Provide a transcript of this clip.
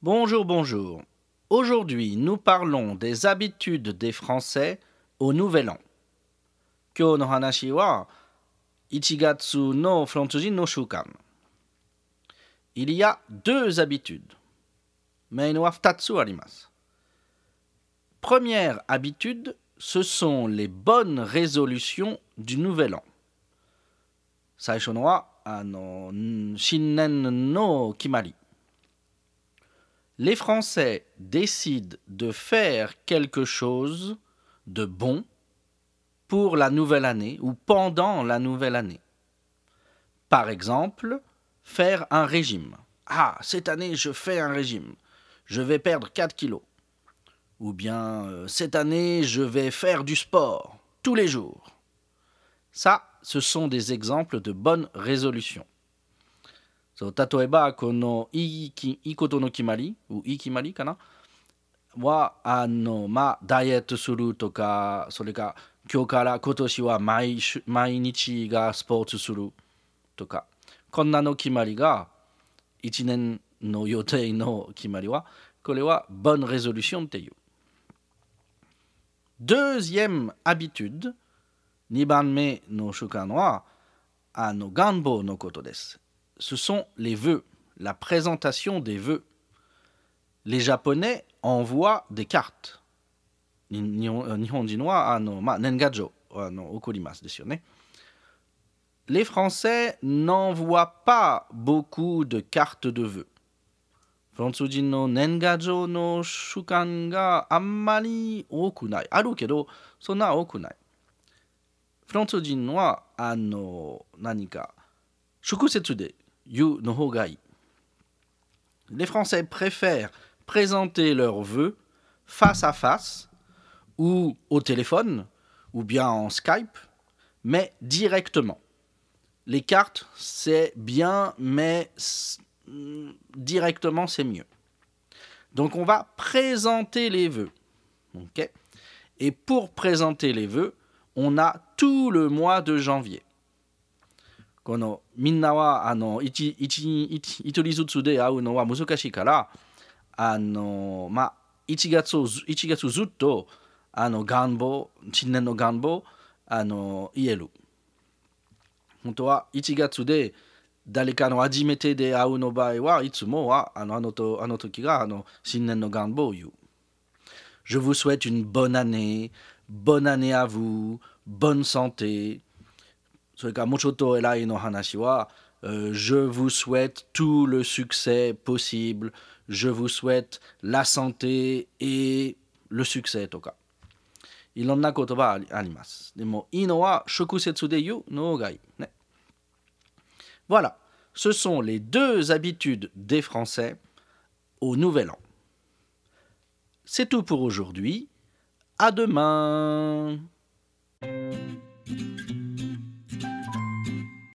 Bonjour, bonjour. Aujourd'hui, nous parlons des habitudes des Français au Nouvel An. Kyo no Ichigatsu no no Shukan. Il y a deux habitudes. Arimasu. Première habitude, ce sont les bonnes résolutions du Nouvel An. No kimari. Les Français décident de faire quelque chose de bon pour la nouvelle année ou pendant la nouvelle année. Par exemple, faire un régime. Ah, cette année, je fais un régime. Je vais perdre 4 kilos. Ou bien, euh, cette année, je vais faire du sport tous les jours. Ça, ce sont des exemples de bonnes résolutions. そう例えばこのいいきいいことの決まりいい決まりかな？はあのまあダイエットするとかそれか今日から今年は毎週毎日がスポーツするとかこんなの決まりが1年の予定の決まりはこれは bonne résolution っていう。Deuxième habitude 2番目の習慣はあの願望のことです。Ce sont les vœux, la présentation des vœux. Les Japonais envoient des cartes. Les Français n'envoient pas beaucoup de cartes de vœux. Les Français préfèrent présenter leurs vœux face à face ou au téléphone ou bien en Skype, mais directement. Les cartes, c'est bien, mais mm, directement, c'est mieux. Donc on va présenter les vœux. Et pour présenter les vœux, on a tout le mois de janvier. このみんなはあの一一一一人ずつで会うのは難しいからあのまあ1月を1月ずっとあの願望新年の願望あの言える。本当は1月で誰かの初めてで会うの場合はいつもはあのあのとあの時があの新年の願望を言う。Je vous souhaite une bonne année, bonne année à vous, bonne santé, それからもうちょっと偉いの話は、euh, je vous souhaite tout le succès possible, je vous souhaite la santé et le succès とか。いろんな言葉あります。でも、いいのは直接で言うのがいい。ね。Voilà, ce sont les deux habitudes des Français au Nouvel An. C'est tout pour aujourd'hui. À demain.